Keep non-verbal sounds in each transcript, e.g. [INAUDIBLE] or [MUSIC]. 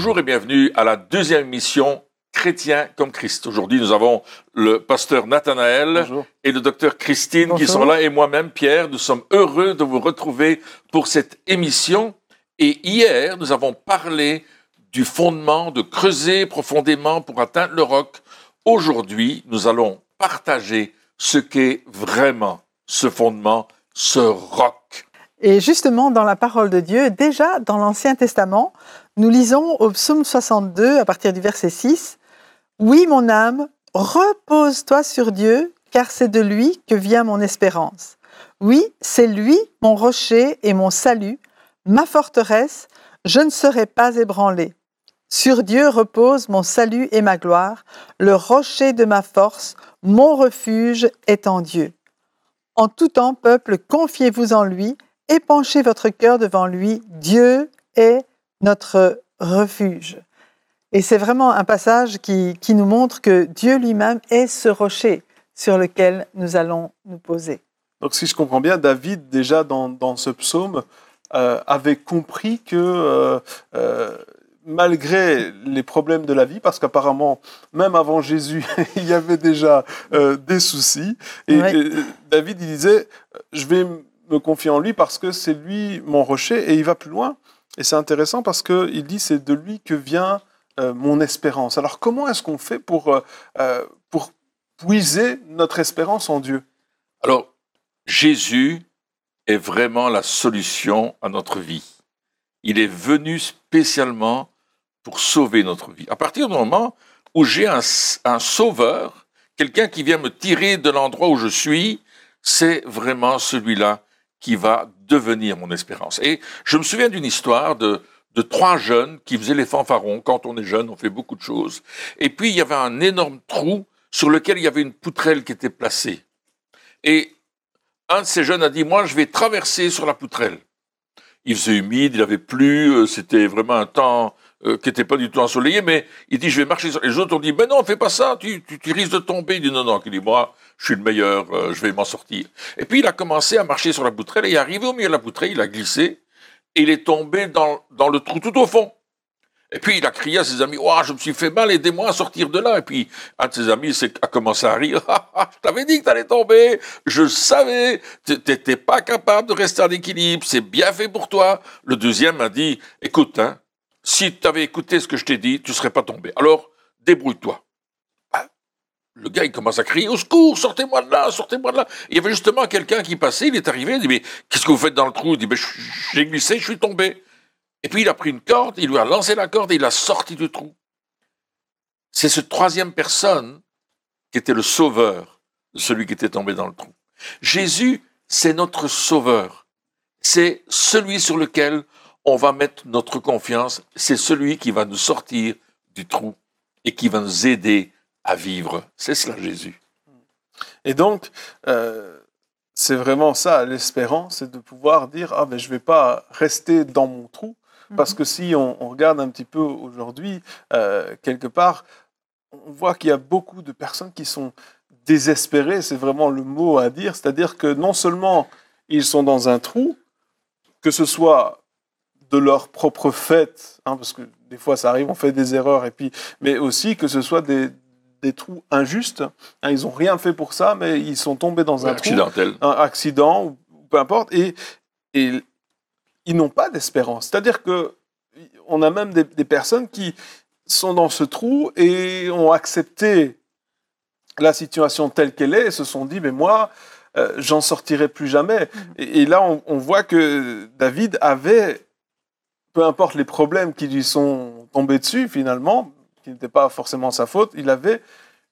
Bonjour et bienvenue à la deuxième émission Chrétien comme Christ. Aujourd'hui, nous avons le pasteur Nathanaël et le docteur Christine qui sont là et moi-même, Pierre. Nous sommes heureux de vous retrouver pour cette émission. Et hier, nous avons parlé du fondement, de creuser profondément pour atteindre le roc. Aujourd'hui, nous allons partager ce qu'est vraiment ce fondement, ce roc. Et justement, dans la parole de Dieu, déjà dans l'Ancien Testament, nous lisons au psaume 62, à partir du verset 6, Oui, mon âme, repose-toi sur Dieu, car c'est de lui que vient mon espérance. Oui, c'est lui, mon rocher et mon salut, ma forteresse, je ne serai pas ébranlé. Sur Dieu repose mon salut et ma gloire, le rocher de ma force, mon refuge est en Dieu. En tout temps, peuple, confiez-vous en lui, épanchez votre cœur devant lui. Dieu est notre refuge. Et c'est vraiment un passage qui, nous montre que Dieu lui-même est ce rocher sur lequel nous allons nous poser. Donc si je comprends bien, David, déjà dans, ce psaume, euh, avait compris que euh, euh, malgré les problèmes de la vie, parce qu'apparemment, même avant Jésus, [LAUGHS] il y avait déjà des soucis, et, David, il disait, je vais me confier en lui parce que c'est lui mon rocher, et il va plus loin. Et c'est intéressant parce qu'il dit, c'est de lui que vient mon espérance. Alors comment est-ce qu'on fait pour, pour puiser notre espérance en Dieu? Alors, Jésus est vraiment la solution à notre vie. Il est venu spécialement pour sauver notre vie. À partir du moment où j'ai un, sauveur, quelqu'un qui vient me tirer de l'endroit où je suis, c'est vraiment celui-là qui va devenir mon espérance. Et je me souviens d'une histoire de, de trois jeunes qui faisaient les fanfarons. Quand on est jeune, on fait beaucoup de choses. Et puis, il y avait un énorme trou sur lequel il y avait une poutrelle qui était placée. Et un de ces jeunes a dit, moi, je vais traverser sur la poutrelle. Il faisait humide, il avait plu, euh, c'était vraiment un temps euh, qui n'était pas du tout ensoleillé, mais il dit, je vais marcher sur... Les autres ont dit, mais non, fais pas ça, tu, tu, risques de tomber. Il dit, non, non, il dit, moi, je suis le meilleur, euh, je vais m'en sortir. Et puis, il a commencé à marcher sur la poutrelle, et arrivé au milieu de la poutrelle, il a glissé, et il est tombé dans, dans le trou tout au fond. Et puis il a crié à ses amis, oh, je me suis fait mal, aidez-moi à sortir de là. Et puis un de ses amis a commencé à rire, [LAUGHS] ah, ah, je t'avais dit que t'allais tomber, je savais, t'étais pas capable de rester en équilibre, c'est bien fait pour toi. Le deuxième a dit, écoute, hein, si tu avais écouté ce que je t'ai dit, tu serais pas tombé. Alors débrouille-toi. Ah, le gars, il commence à crier, au secours, sortez-moi de là, sortez-moi de là. Il y avait justement quelqu'un qui passait, il est arrivé, il dit, mais qu'est-ce que vous faites dans le trou? Il dit, j'ai glissé, je suis tombé. Et puis il a pris une corde, il lui a lancé la corde et il l'a sorti du trou. C'est cette troisième personne qui était le sauveur de celui qui était tombé dans le trou. Jésus, c'est notre sauveur. C'est celui sur lequel on va mettre notre confiance. C'est celui qui va nous sortir du trou et qui va nous aider à vivre. C'est cela Jésus. Et donc, euh, c'est vraiment ça, l'espérance, c'est de pouvoir dire, ah ben je ne vais pas rester dans mon trou, parce mhm. que si on, regarde un petit peu aujourd'hui, euh, quelque part, on voit qu'il y a beaucoup de personnes qui sont désespérées, c'est vraiment le mot à dire, c'est-à-dire que non seulement ils sont dans un trou, que ce soit de leur propre fait, hein, parce que des fois ça arrive, on fait des erreurs, et puis, mais aussi que ce soit des, trous injustes. Hein, ils n'ont rien fait pour ça, mais ils sont tombés dans un trou, un accident, ou peu importe, et, et ils n'ont pas d'espérance. C'est-à-dire que on a même des, personnes qui sont dans ce trou et ont accepté la situation telle qu'elle est et se sont dit, mais moi, euh, j'en sortirai plus jamais. Mm-hmm. Et, là, on, voit que David avait, peu importe les problèmes qui lui sont tombés dessus finalement, qui n'étaient pas forcément sa faute, il avait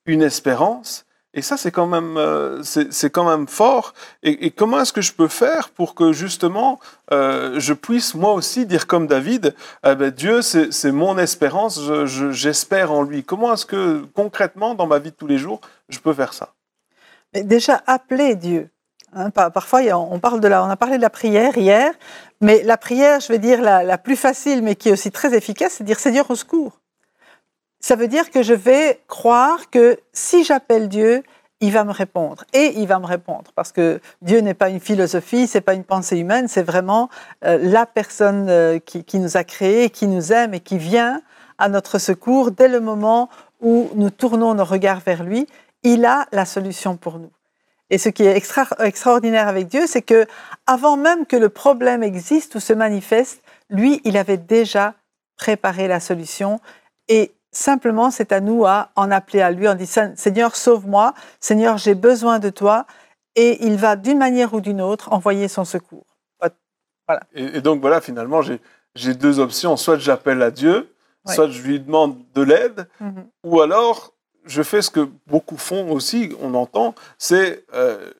une espérance et ça, c'est quand même, euh, c'est quand même fort. Et, comment est-ce que je peux faire pour que justement, euh, je puisse moi aussi dire comme David, eh ben, Dieu, c'est mon espérance, j'espère en lui. Comment est-ce que concrètement, dans ma vie de tous les jours, je peux faire ça? Mais Déjà, appeler Dieu. Hein, parfois, on, parle de la, on a parlé de la prière hier, mais la prière, je vais dire la, plus facile, mais qui est aussi très efficace, c'est dire Seigneur au secours ça veut dire que je vais croire que si j'appelle Dieu, il va me répondre. Et il va me répondre, parce que Dieu n'est pas une philosophie, c'est pas une pensée humaine, c'est vraiment euh, la personne euh, qui, nous a créés, qui nous aime et qui vient à notre secours dès le moment où nous tournons nos regards vers lui. Il a la solution pour nous. Et ce qui est extraordinaire avec Dieu, c'est que avant même que le problème existe ou se manifeste, lui, il avait déjà préparé la solution. Et simplement, c'est à nous à en appeler à lui, en disant Seigneur, sauve-moi, Seigneur, j'ai besoin de toi. Et il va d'une manière ou d'une autre envoyer son secours. Voilà. Et, donc voilà, finalement, j'ai deux options. Soit j'appelle à Dieu, soit je lui demande de l'aide, mhm. ou alors je fais ce que beaucoup font aussi, on entend, c'est euh,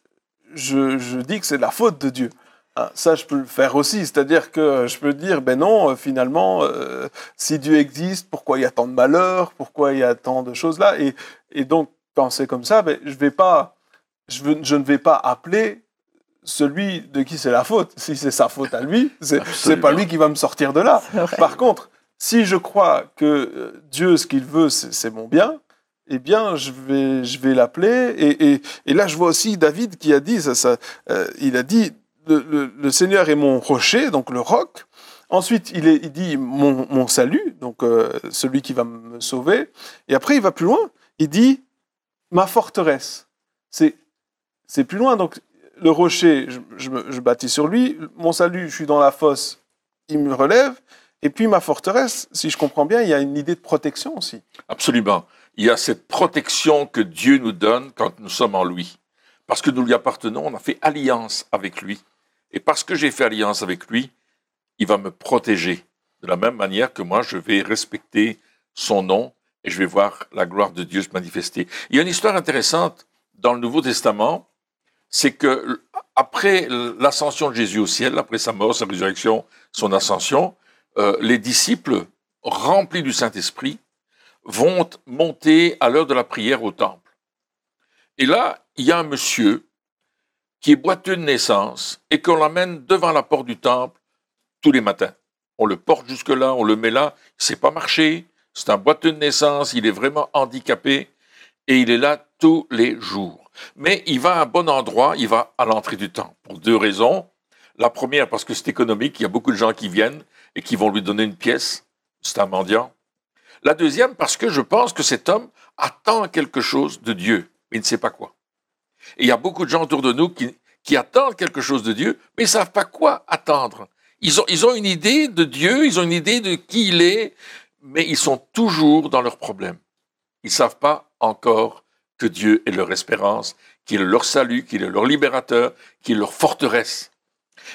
je, dis que c'est la faute de Dieu. Hein, ça, je peux le faire aussi, c'est-à-dire que je peux dire, ben non, euh, finalement, euh, si Dieu existe, pourquoi il y a tant de malheurs, pourquoi il y a tant de choses là, et, et donc quand c'est comme ça, ben, je, vais pas, je, je ne vais pas appeler celui de qui c'est la faute. Si c'est sa faute à lui, c'est pas lui qui va me sortir de là. Par contre, si je crois que Dieu, ce qu'il veut, c'est mon bien, eh bien, je vais, je vais l'appeler. Et, et, là, je vois aussi David qui a dit, ça, euh, il a dit, le, Seigneur est mon rocher, donc le roc. Ensuite, il, est, il dit mon, mon salut, donc euh, celui qui va me sauver. Et après, il va plus loin. Il dit ma forteresse. C'est, c'est plus loin. Donc, le rocher, je, je bâtis sur lui. Mon salut, je suis dans la fosse, il me relève. Et puis ma forteresse, si je comprends bien, il y a une idée de protection aussi. Absolument il y a cette protection que Dieu nous donne quand nous sommes en lui. Parce que nous lui appartenons, on a fait alliance avec lui. Et parce que j'ai fait alliance avec lui, il va me protéger. De la même manière que moi, je vais respecter son nom et je vais voir la gloire de Dieu se manifester. Il y a une histoire intéressante dans le Nouveau Testament, c'est que après l'ascension de Jésus au ciel, après sa mort, sa résurrection, son ascension, euh, les disciples remplis du Saint-Esprit vont monter à l'heure de la prière au temple. Et là, il y a un monsieur qui est boiteux de naissance et qu'on l'amène devant la porte du temple tous les matins. On le porte jusque-là, on le met là, il ne sait pas marcher, c'est un boiteux de naissance, il est vraiment handicapé et il est là tous les jours. Mais il va à un bon endroit, il va à l'entrée du temple pour deux raisons. La première, parce que c'est économique, il y a beaucoup de gens qui viennent et qui vont lui donner une pièce, c'est un mendiant. La deuxième, parce que je pense que cet homme attend quelque chose de Dieu, mais il ne sait pas quoi. Et il y a beaucoup de gens autour de nous qui, attendent quelque chose de Dieu, mais ils ne savent pas quoi attendre. Ils ont, ils ont une idée de Dieu, ils ont une idée de qui il est, mais ils sont toujours dans leurs problèmes. Ils ne savent pas encore que Dieu est leur espérance, qu'il est leur salut, qu'il est leur libérateur, qu'il est leur forteresse.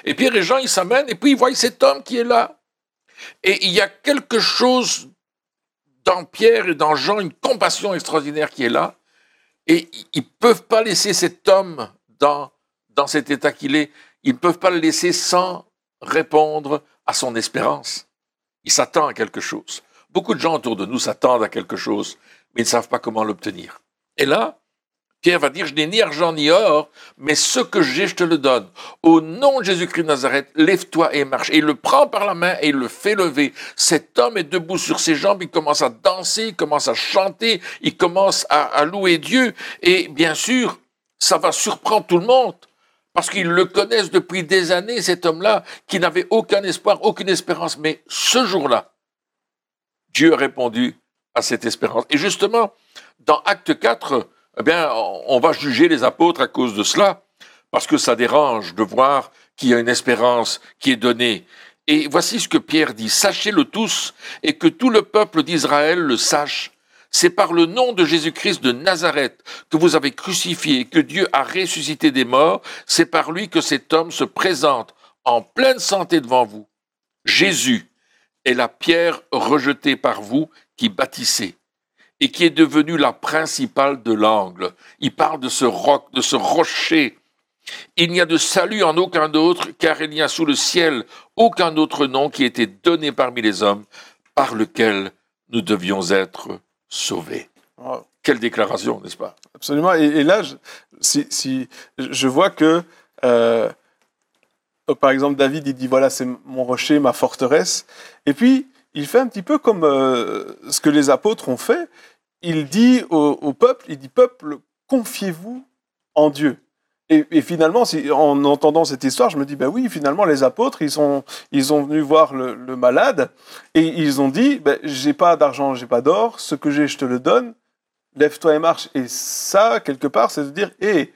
Et puis les gens, ils s'amènent, et puis ils voient cet homme qui est là. Et il y a quelque chose dans Pierre et dans Jean une compassion extraordinaire qui est là. Et ils ne peuvent pas laisser cet homme dans, dans cet état qu'il est, ils ne peuvent pas le laisser sans répondre à son espérance. Il s'attend à quelque chose. Beaucoup de gens autour de nous s'attendent à quelque chose, mais ils ne savent pas comment l'obtenir. Et là, Pierre va dire, je n'ai ni argent ni or, mais ce que j'ai, je te le donne. Au nom de Jésus-Christ de Nazareth, lève-toi et marche. Et il le prend par la main et il le fait lever. Cet homme est debout sur ses jambes, il commence à danser, il commence à chanter, il commence à, louer Dieu. Et bien sûr, ça va surprendre tout le monde. Parce qu'ils le connaissent depuis des années, cet homme-là, qui n'avait aucun espoir, aucune espérance. Mais ce jour-là, Dieu a répondu à cette espérance. Et justement, dans Acte 4, eh bien, on va juger les apôtres à cause de cela, parce que ça dérange de voir qu'il y a une espérance qui est donnée. Et voici ce que Pierre dit, sachez-le tous, et que tout le peuple d'Israël le sache. C'est par le nom de Jésus-Christ de Nazareth que vous avez crucifié, que Dieu a ressuscité des morts, c'est par lui que cet homme se présente en pleine santé devant vous. Jésus est la pierre rejetée par vous qui bâtissez et qui est devenue la principale de l'angle. Il parle de ce roc, de ce rocher. Il n'y a de salut en aucun autre, car il n'y a sous le ciel aucun autre nom qui ait été donné parmi les hommes par lequel nous devions être sauvés. Quelle déclaration, n'est-ce pas? Absolument. Et, là, je, si, je vois que, euh, par exemple, David, il dit, voilà, c'est mon rocher, ma forteresse. Et puis, il fait un petit peu comme euh, ce que les apôtres ont fait il dit au, peuple, il dit peuple, confiez-vous en Dieu. Et, finalement, si, en entendant cette histoire, je me dis, ben oui, finalement, les apôtres, ils sont, ils sont venus voir le, malade et ils ont dit, ben, j'ai pas d'argent, j'ai pas d'or, ce que j'ai, je te le donne, lève-toi et marche. Et ça, quelque part, c'est de dire, hé,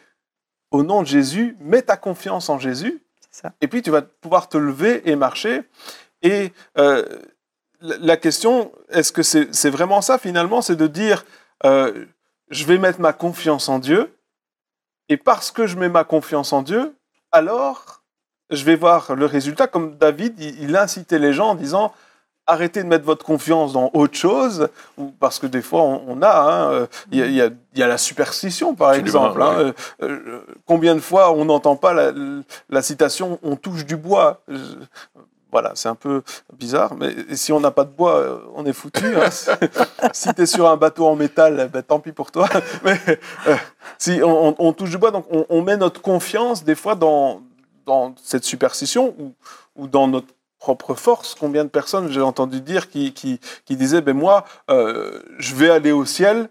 au nom de Jésus, mets ta confiance en Jésus, et puis tu vas pouvoir te lever et marcher. Et euh, la question, est-ce que c'est vraiment ça finalement C'est de dire, euh, je vais mettre ma confiance en Dieu, et parce que je mets ma confiance en Dieu, alors je vais voir le résultat. Comme David, il, incitait les gens en disant arrêtez de mettre votre confiance dans autre chose, parce que des fois on, a, hein, euh, il y, a, la superstition par exemple. Hein, euh, euh, combien de fois on n'entend pas la, citation on touche du bois voilà, c'est un peu bizarre, mais si on n'a pas de bois, euh, on est foutu. Hein. [LAUGHS] si tu es sur un bateau en métal, eh ben, tant pis pour toi. [LAUGHS] Mais euh, si on, touche du bois, donc on, met notre confiance des fois dans, dans cette superstition ou, ou dans notre propre force. Combien de personnes j'ai entendu dire qui, qui, qui disaient, ben moi, euh, je vais aller au ciel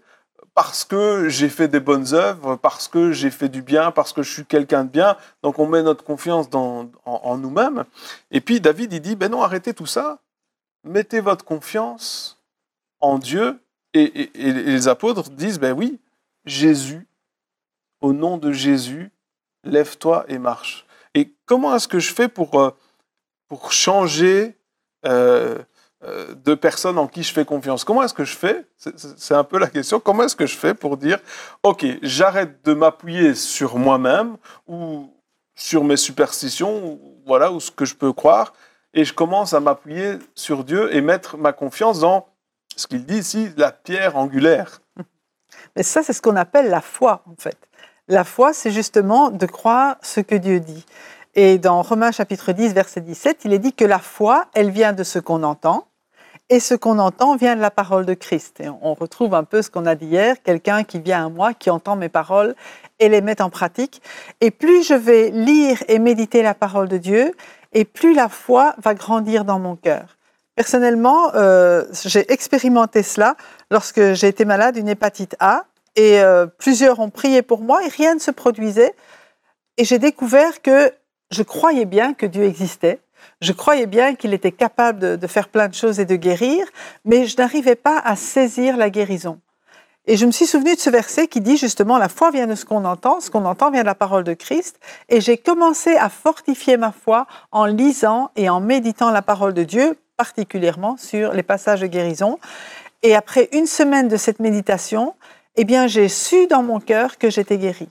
parce que j'ai fait des bonnes œuvres, parce que j'ai fait du bien, parce que je suis quelqu'un de bien. Donc on met notre confiance en, nous-mêmes. Et puis David, il dit, ben non, arrêtez tout ça. Mettez votre confiance en Dieu. Et, les apôtres disent, ben oui, Jésus, au nom de Jésus, lève-toi et marche. Et comment est-ce que je fais pour, euh, pour changer euh, de personnes en qui je fais confiance. Comment est-ce que je fais? C'est un peu la question. Comment est-ce que je fais pour dire, OK, j'arrête de m'appuyer sur moi-même ou sur mes superstitions, ou, voilà, ou ce que je peux croire, et je commence à m'appuyer sur Dieu et mettre ma confiance dans ce qu'il dit ici, la pierre angulaire. Mais ça, c'est ce qu'on appelle la foi, en fait. La foi, c'est justement de croire ce que Dieu dit. Et dans Romains chapitre 10, verset 17, il est dit que la foi, elle vient de ce qu'on entend, et ce qu'on entend vient de la parole de Christ. Et on retrouve un peu ce qu'on a dit hier, quelqu'un qui vient à moi, qui entend mes paroles et les met en pratique. Et plus je vais lire et méditer la parole de Dieu, et plus la foi va grandir dans mon cœur. Personnellement, euh, j'ai expérimenté cela lorsque j'ai été malade d'une hépatite A, et euh, plusieurs ont prié pour moi, et rien ne se produisait. Et j'ai découvert que je croyais bien que Dieu existait, je croyais bien qu'il était capable de, faire plein de choses et de guérir, mais je n'arrivais pas à saisir la guérison. Et je me suis souvenu de ce verset qui dit justement la foi vient de ce qu'on entend, ce qu'on entend vient de la parole de Christ. Et j'ai commencé à fortifier ma foi en lisant et en méditant la parole de Dieu, particulièrement sur les passages de guérison. Et après une semaine de cette méditation, eh bien, j'ai su dans mon cœur que j'étais guérie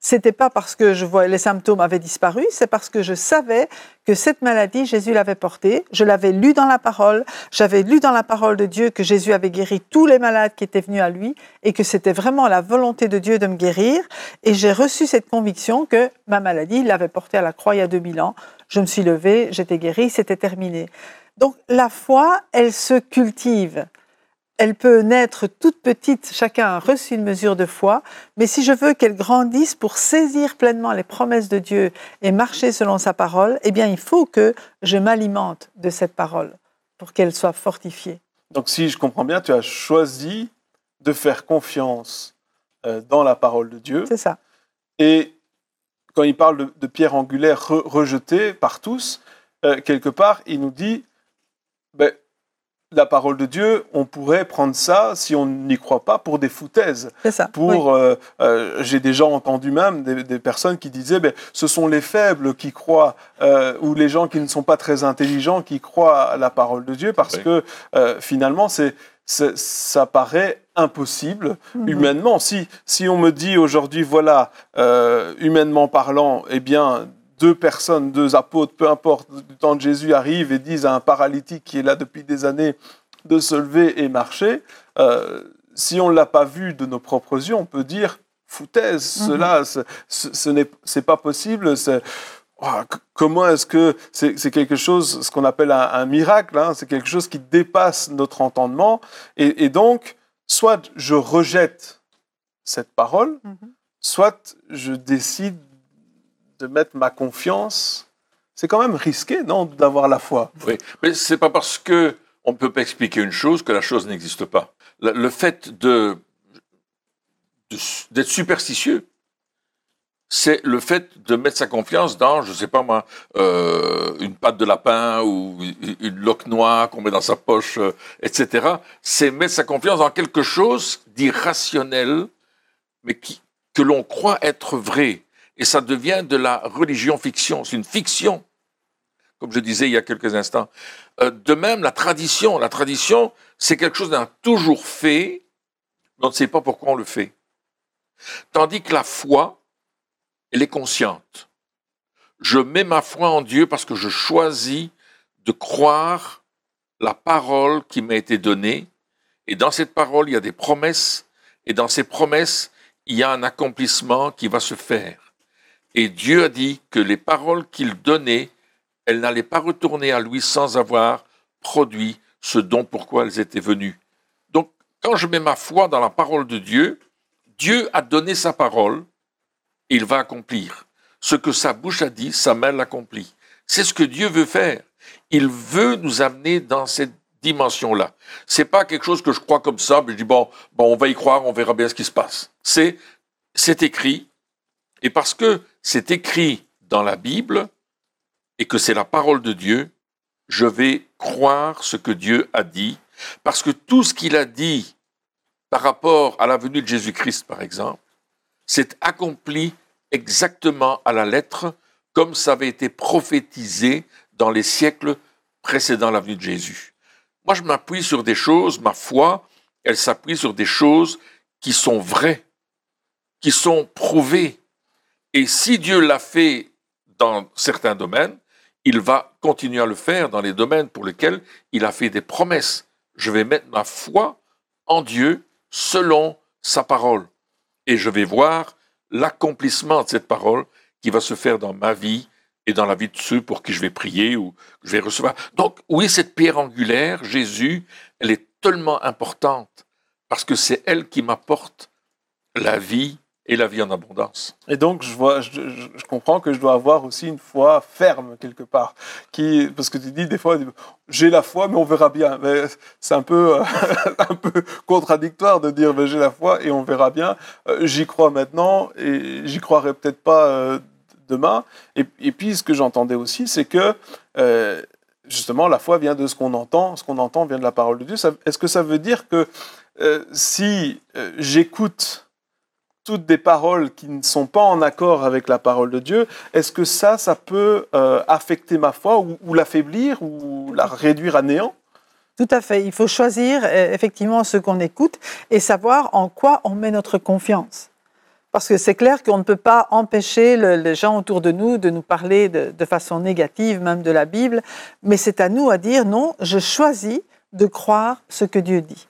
c'était pas parce que je voyais les symptômes avaient disparu, c'est parce que je savais que cette maladie, Jésus l'avait portée. Je l'avais lu dans la parole. J'avais lu dans la parole de Dieu que Jésus avait guéri tous les malades qui étaient venus à lui et que c'était vraiment la volonté de Dieu de me guérir. Et j'ai reçu cette conviction que ma maladie, l'avait portée à la croix il y a 2000 ans. Je me suis levée, j'étais guérie, c'était terminé. Donc la foi, elle se cultive elle peut naître toute petite, chacun a reçu une mesure de foi, mais si je veux qu'elle grandisse pour saisir pleinement les promesses de Dieu et marcher selon sa parole, eh bien il faut que je m'alimente de cette parole pour qu'elle soit fortifiée. Donc si je comprends bien, tu as choisi de faire confiance euh, dans la parole de Dieu. C'est ça. Et quand il parle de, pierre angulaire rejetée par tous, euh, quelque part, il nous dit, ben, la parole de Dieu, on pourrait prendre ça, si on n'y croit pas, pour des foutaises. C'est ça. Pour, euh, euh, j'ai déjà entendu même des, personnes qui disaient, ben, ce sont les faibles qui croient, euh, ou les gens qui ne sont pas très intelligents qui croient à la parole de Dieu, parce que finalement, c'est, ça paraît impossible mhm. humainement. Si, si on me dit aujourd'hui, voilà, humainement parlant, eh bien, deux personnes, deux apôtres, peu importe, du temps de Jésus arrivent et disent à un paralytique qui est là depuis des années de se lever et marcher, euh, si on ne l'a pas vu de nos propres yeux, on peut dire foutaise, mhm. cela, ce n'est pas possible. Oh, comment est-ce que c'est quelque chose, ce qu'on appelle un, miracle, hein, c'est quelque chose qui dépasse notre entendement. Et, donc, soit je rejette cette parole, mhm. soit je décide de mettre ma confiance, c'est quand même risqué, non, d'avoir la foi. Oui, mais c'est pas parce que on ne peut pas expliquer une chose que la chose n'existe pas. Le, fait de d'être superstitieux, c'est le fait de mettre sa confiance dans, je sais pas moi, euh, une patte de lapin ou une loque noire qu'on met dans sa poche, euh, etc. C'est mettre sa confiance dans quelque chose d'irrationnel, mais que l'on croit être vrai. Et ça devient de la religion fiction. C'est une fiction, comme je disais il y a quelques instants. Euh, de même, la tradition. La tradition, c'est quelque chose d'un toujours fait, mais on ne sait pas pourquoi on le fait. Tandis que la foi, elle est consciente. Je mets ma foi en Dieu parce que je choisis de croire la parole qui m'a été donnée. Et dans cette parole, il y a des promesses. Et dans ces promesses, il y a un accomplissement qui va se faire. Et Dieu a dit que les paroles qu'il donnait, elles n'allaient pas retourner à lui sans avoir produit ce dont pourquoi elles étaient venues. Donc, quand je mets ma foi dans la parole de Dieu, Dieu a donné sa parole, il va accomplir. Ce que sa bouche a dit, sa main l'accomplit. C'est ce que Dieu veut faire. Il veut nous amener dans cette dimension-là. C'est pas quelque chose que je crois comme ça, mais je dis bon, bon, on va y croire, on verra bien ce qui se passe. C'est, c'est écrit, et parce que c'est écrit dans la Bible et que c'est la parole de Dieu, je vais croire ce que Dieu a dit, parce que tout ce qu'il a dit par rapport à la venue de Jésus-Christ, par exemple, s'est accompli exactement à la lettre comme ça avait été prophétisé dans les siècles précédant la venue de Jésus. Moi, je m'appuie sur des choses, ma foi, elle s'appuie sur des choses qui sont vraies, qui sont prouvées. Et si Dieu l'a fait dans certains domaines, il va continuer à le faire dans les domaines pour lesquels il a fait des promesses. Je vais mettre ma foi en Dieu selon sa parole. Et je vais voir l'accomplissement de cette parole qui va se faire dans ma vie et dans la vie de ceux pour qui je vais prier ou que je vais recevoir. Donc oui, cette pierre angulaire, Jésus, elle est tellement importante parce que c'est elle qui m'apporte la vie et la vie en abondance. Et donc, je, vois, je, comprends que je dois avoir aussi une foi ferme quelque part. Qui, parce que tu dis des fois, j'ai la foi, mais on verra bien. C'est un peu, [LAUGHS] un peu contradictoire de dire j'ai la foi et on verra bien. Euh, j'y crois maintenant et j'y croirai peut-être pas euh, demain. Et, puis, ce que j'entendais aussi, c'est que euh, justement, la foi vient de ce qu'on entend. Ce qu'on entend vient de la parole de Dieu. Est-ce que ça veut dire que si j'écoute toutes des paroles qui ne sont pas en accord avec la parole de Dieu, est-ce que ça, ça peut euh, affecter ma foi ou, l'affaiblir ou la réduire à néant? Tout à fait. Il faut choisir euh, effectivement ce qu'on écoute et savoir en quoi on met notre confiance. Parce que c'est clair qu'on ne peut pas empêcher les gens autour de nous de nous parler de, de façon négative, même de la Bible, mais c'est à nous à dire non, je choisis de croire ce que Dieu dit.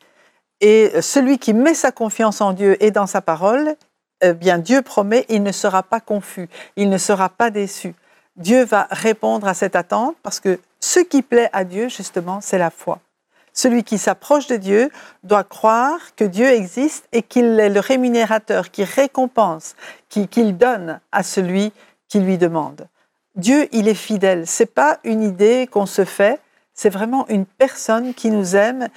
Et celui qui met sa confiance en Dieu et dans sa parole, eh bien Dieu promet, il ne sera pas confus, il ne sera pas déçu. Dieu va répondre à cette attente parce que ce qui plaît à Dieu, justement, c'est la foi. Celui qui s'approche de Dieu doit croire que Dieu existe et qu'il est le rémunérateur qui récompense, qu'il donne à celui qui lui demande. Dieu, il est fidèle. C'est pas une idée qu'on se fait, c'est vraiment une personne qui nous aime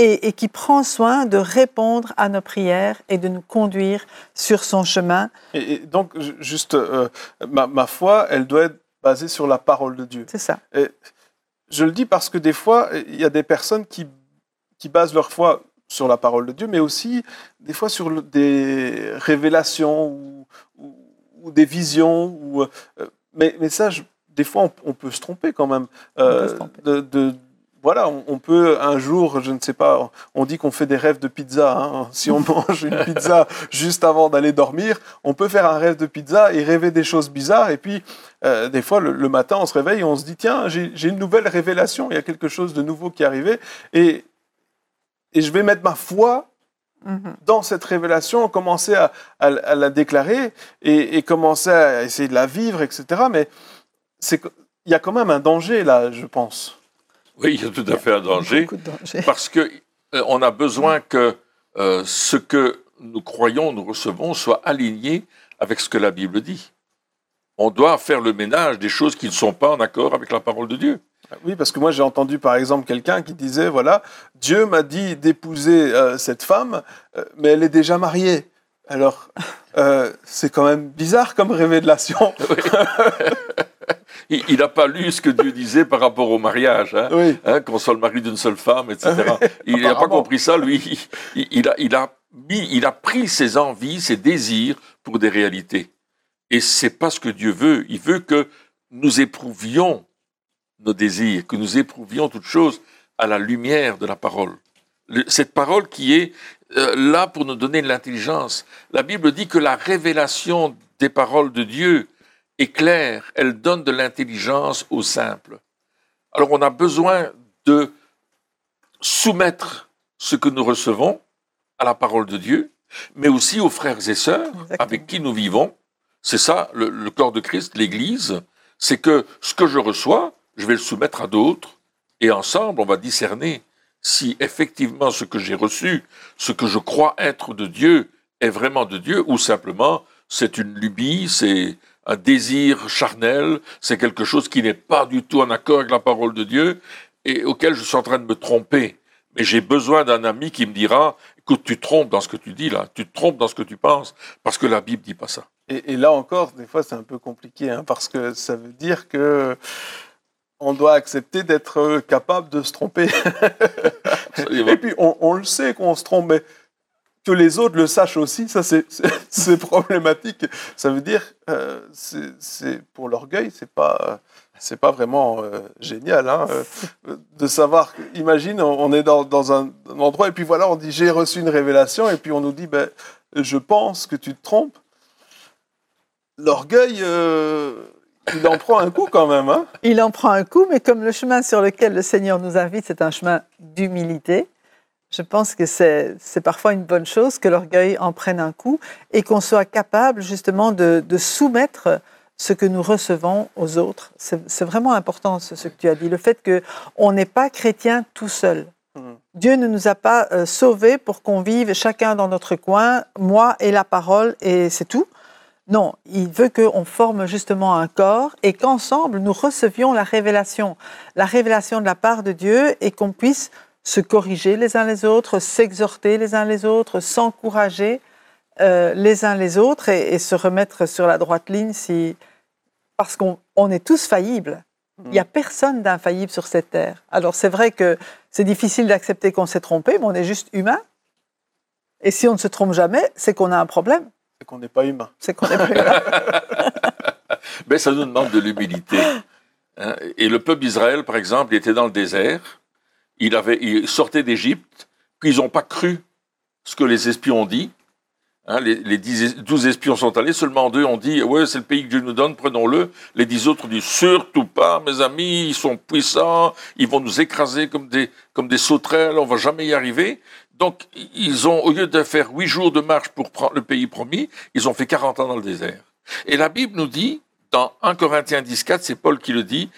et, qui prend soin de répondre à nos prières et de nous conduire sur son chemin. Et, donc, juste, euh, ma, foi, elle doit être basée sur la parole de Dieu. C'est ça. Et je le dis parce que des fois, il y a des personnes qui, qui basent leur foi sur la parole de Dieu, mais aussi des fois sur des révélations ou, ou, des visions. Ou, euh, mais, mais ça, des fois, on, peut se tromper quand même. on peut se tromper. Euh, de voilà, on, peut un jour, je ne sais pas, on dit qu'on fait des rêves de pizza. Hein. Si on mange une pizza [LAUGHS] juste avant d'aller dormir, on peut faire un rêve de pizza et rêver des choses bizarres. Et puis, euh, des fois, le, matin, on se réveille et on se dit, tiens, j'ai une nouvelle révélation, il y a quelque chose de nouveau qui est arrivé. Et, et je vais mettre ma foi mm-hmm. dans cette révélation, commencer à, la déclarer et, et, commencer à essayer de la vivre, etc. Mais il y a quand même un danger là, je pense. Oui, il y a tout à fait un danger, parce que euh, on a besoin que euh, ce que nous croyons, nous recevons, soit aligné avec ce que la Bible dit. On doit faire le ménage des choses qui ne sont pas en accord avec la parole de Dieu. Oui, parce que moi j'ai entendu par exemple quelqu'un qui disait, voilà, Dieu m'a dit d'épouser euh, cette femme, mais elle est déjà mariée. Alors, euh, c'est quand même bizarre comme révélation. [LAUGHS] il n'a pas lu ce que Dieu disait par rapport au mariage, hein, Oui. hein, qu'on soit le mari d'une seule femme, etc. Il n'a pas compris ça, lui. Il, il a, il, a mis, il a pris ses envies, ses désirs pour des réalités. Et c'est pas ce que Dieu veut. Il veut que nous éprouvions nos désirs, que nous éprouvions toutes choses à la lumière de la parole. Cette parole qui est euh, là pour nous donner de l'intelligence. La Bible dit que la révélation des paroles de Dieu est claire, elle donne de l'intelligence au simple. Alors on a besoin de soumettre ce que nous recevons à la parole de Dieu, mais aussi aux frères et sœurs Exactement. avec qui nous vivons. C'est ça le, le corps de Christ, l'Église, c'est que ce que je reçois, je vais le soumettre à d'autres, et ensemble, on va discerner si effectivement ce que j'ai reçu, ce que je crois être de Dieu, est vraiment de Dieu, ou simplement c'est une lubie, c'est un désir charnel, c'est quelque chose qui n'est pas du tout en accord avec la parole de Dieu, et auquel je suis en train de me tromper. Mais j'ai besoin d'un ami qui me dira, écoute, tu trompes dans ce que tu dis là, tu te trompes dans ce que tu penses, parce que la Bible dit pas ça. Et, et là encore, des fois, c'est un peu compliqué, hein, parce que ça veut dire que on doit accepter d'être capable de se tromper. Et puis, on, on le sait qu'on se trompe, mais que les autres le sachent aussi, ça, c'est- problématique. Ça veut dire, euh, c'est pour l'orgueil, c'est pas, c'est pas vraiment euh, génial hein, euh, de savoir. Imagine, on est dans, dans un, un endroit et puis voilà, on dit j'ai reçu une révélation et puis on nous dit, ben, je pense que tu te trompes. L'orgueil, il en prend un coup quand même. Hein Il en prend un coup, mais comme le chemin sur lequel le Seigneur nous invite, c'est un chemin d'humilité, je pense que c'est parfois une bonne chose que l'orgueil en prenne un coup et qu'on soit capable justement de, de soumettre ce que nous recevons aux autres. C'est vraiment important ce, ce que tu as dit, le fait qu'on n'est pas chrétien tout seul. Mhm. Dieu ne nous a pas euh, sauvés pour qu'on vive chacun dans notre coin, moi et la parole, et c'est tout. Non, il veut qu'on forme justement un corps et qu'ensemble nous recevions la révélation, la révélation de la part de Dieu et qu'on puisse se corriger les uns les autres, s'exhorter les uns les autres, s'encourager euh, les uns les autres et, et se remettre sur la droite ligne si parce qu'on on est tous faillibles. Il n'y a personne d'infaillible sur cette terre. Alors c'est vrai que c'est difficile d'accepter qu'on s'est trompé, mais on est juste humain. Et si on ne se trompe jamais, c'est qu'on a un problème. C'est qu'on n'est pas humain. C'est qu'on est pas humain. [LAUGHS] Mais ça nous demande de l'humilité. hein. Et le peuple d'Israël, par exemple, il était dans le désert, il, avait, il sortait d'Égypte, puis ils n'ont pas cru ce que les espions ont dit. Hein, les, les 10 12 espions sont allés, seulement deux ont dit Ouais, c'est le pays que Dieu nous donne, prenons-le. Les dix autres ont dit Surtout pas, mes amis, ils sont puissants, ils vont nous écraser comme des, comme des sauterelles, on va jamais y arriver. Donc, ils ont, au lieu de faire huit jours de marche pour prendre le pays promis, ils ont fait 40 ans dans le désert. Et la Bible nous dit, dans 1 Corinthiens 10, 4, c'est Paul qui le dit,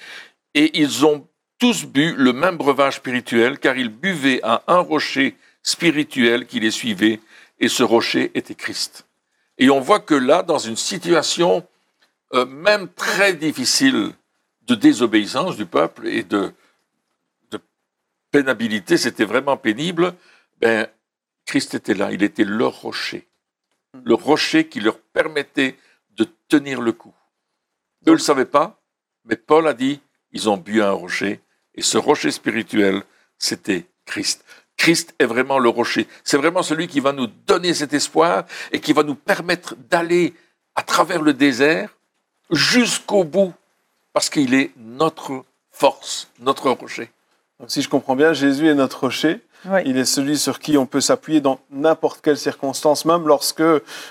et ils ont tous bu le même breuvage spirituel, car ils buvaient à un rocher spirituel qui les suivait, et ce rocher était Christ. Et on voit que là, dans une situation euh, même très difficile de désobéissance du peuple et de, de pénibilité, c'était vraiment pénible, ben, Christ était là, il était leur rocher. Le rocher qui leur permettait de tenir le coup. Eux ne le savaient pas, mais Paul a dit, ils ont bu un rocher, et ce rocher spirituel, c'était Christ. Christ est vraiment le rocher. C'est vraiment celui qui va nous donner cet espoir et qui va nous permettre d'aller à travers le désert jusqu'au bout, parce qu'il est notre force, notre rocher. Si je comprends bien, Jésus est notre rocher. Il est celui sur qui on peut s'appuyer dans n'importe quelle circonstance, même lorsque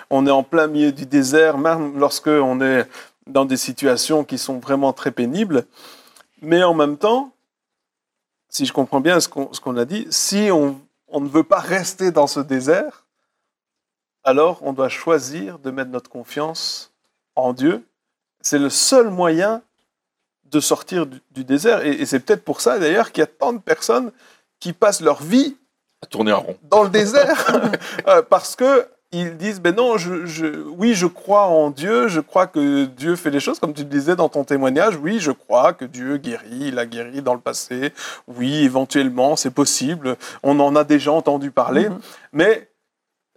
on est en plein milieu du désert, même lorsque on est dans des situations qui sont vraiment très pénibles. Mais en même temps, si je comprends bien ce qu'on a dit, si on, ne veut pas rester dans ce désert, alors on doit choisir de mettre notre confiance en Dieu. C'est le seul moyen de sortir du, désert. Et c'est peut-être pour ça d'ailleurs qu'il y a tant de personnes qui passent leur vie À tourner en rond. dans le désert [LAUGHS] Euh, parce que ils disent ben non je, je- oui je crois en Dieu je crois que Dieu fait les choses comme tu le disais dans ton témoignage oui je crois que Dieu guérit il a guéri dans le passé oui éventuellement c'est possible on en a déjà entendu parler Mhm. mais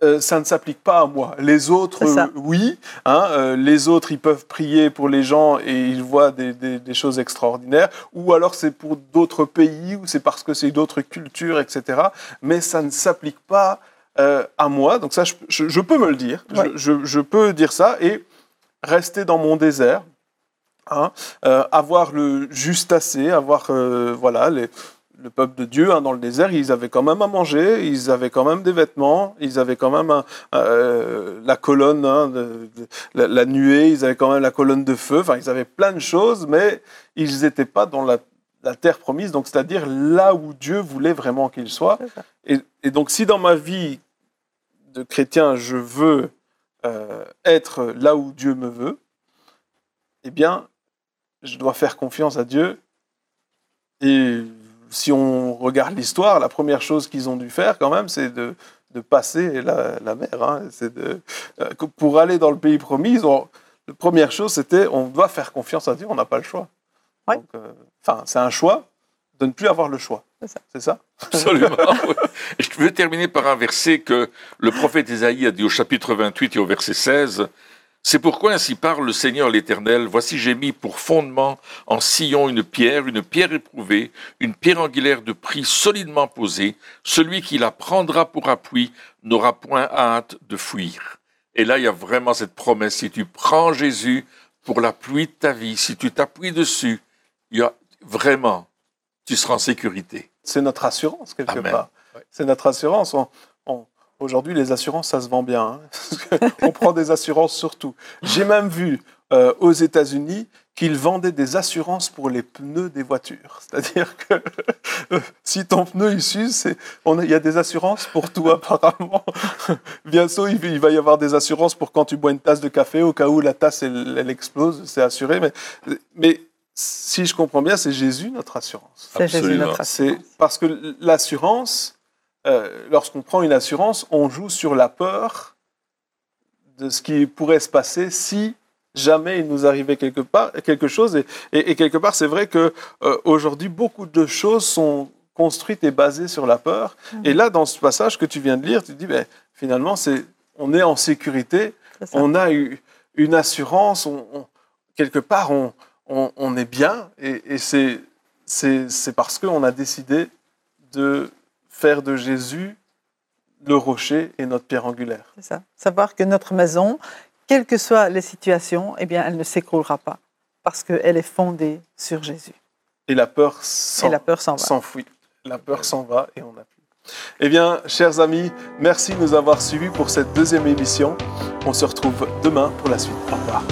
euh, ça ne s'applique pas à moi. Les autres, euh, oui. hein, euh, les autres, ils peuvent prier pour les gens et ils voient des, des- des choses extraordinaires. Ou alors c'est pour d'autres pays, ou c'est parce que c'est d'autres cultures, etc. Mais ça ne s'applique pas à moi. Donc ça, je, je- je peux me le dire. Je- Ouais. Je, je peux dire ça et rester dans mon désert. hein, avoir le juste assez, avoir voilà les, le peuple de Dieu hein, dans le désert, ils avaient quand même à manger, ils avaient quand même des vêtements, ils avaient quand même un- euh, la colonne, hein, de- de- la, la nuée, ils avaient quand même la colonne de feu, enfin ils avaient plein de choses, mais ils n'étaient pas dans la, la terre promise, donc c'est-à-dire là où Dieu voulait vraiment qu'ils soient. Et donc si dans ma vie de chrétien, je veux euh, être là où Dieu me veut, eh bien, je dois faire confiance à Dieu. Et si on regarde l'histoire, la première chose qu'ils ont dû faire quand même, c'est de, de passer la, la mer. hein. C'est de, euh, que pour aller dans le pays promis, ils ont- la première chose, c'était on doit faire confiance à Dieu, on n'a pas le choix. Ouais. Donc, euh, Enfin, c'est un choix de ne plus avoir le choix. C'est ça. C'est ça? Absolument. [LAUGHS] oui. Je veux terminer par un verset que le prophète Isaïe a dit au chapitre 28 et au verset 16. C'est pourquoi ainsi parle le Seigneur l'Éternel. Voici j'ai mis pour fondement en sillon une pierre, une pierre éprouvée, une pierre angulaire de prix solidement posée. Celui qui la prendra pour appui n'aura point hâte de fuir. Et là, il y a vraiment cette promesse. Si tu prends Jésus pour l'appui de ta vie, si tu t'appuies dessus, il y a vraiment, tu seras en sécurité. C'est notre assurance, quelque Amen. part. C'est notre assurance. On- on- Aujourd'hui, les assurances, ça se vend bien. hein. [LAUGHS] Qu'on prend des assurances surtout. J'ai même vu euh, aux États-Unis qu'ils vendaient des assurances pour les pneus des voitures. [LAUGHS] C'est-à-dire que euh, si ton pneu il s'use, on il y a des assurances pour tout [LAUGHS] apparemment. Bientôt, il, il va y avoir des assurances pour quand tu bois une tasse de café, au cas où la tasse elle, elle explose, c'est assuré. Mais, mais si je comprends bien, c'est Jésus notre assurance. C'est Jésus notre C'est assurance. parce que l'assurance, euh, lorsqu'on prend une assurance, on joue sur la peur de ce qui pourrait se passer si jamais il nous arrivait quelque, part, quelque chose. Et, et- et quelque part, c'est vrai que euh, aujourd'hui, beaucoup de choses sont construites et basées sur la peur. Et là, dans ce passage que tu viens de lire, tu te dis, ben, finalement, c'est, on est en sécurité, on a eu une assurance, on, on- quelque part, on, on, on est bien, et, et c'est, c'est, c'est parce qu'on a décidé de faire de Jésus le rocher et notre pierre angulaire. C'est ça. Savoir que notre maison, quelles que soient les situations, eh bien, elle ne s'écroulera pas parce qu'elle est fondée sur Jésus. Et la peur s'enfuit. La peur s'en va et on n'a plus. Eh bien, chers amis, merci de nous avoir suivis pour cette deuxième émission. On se retrouve demain pour la suite. Au revoir.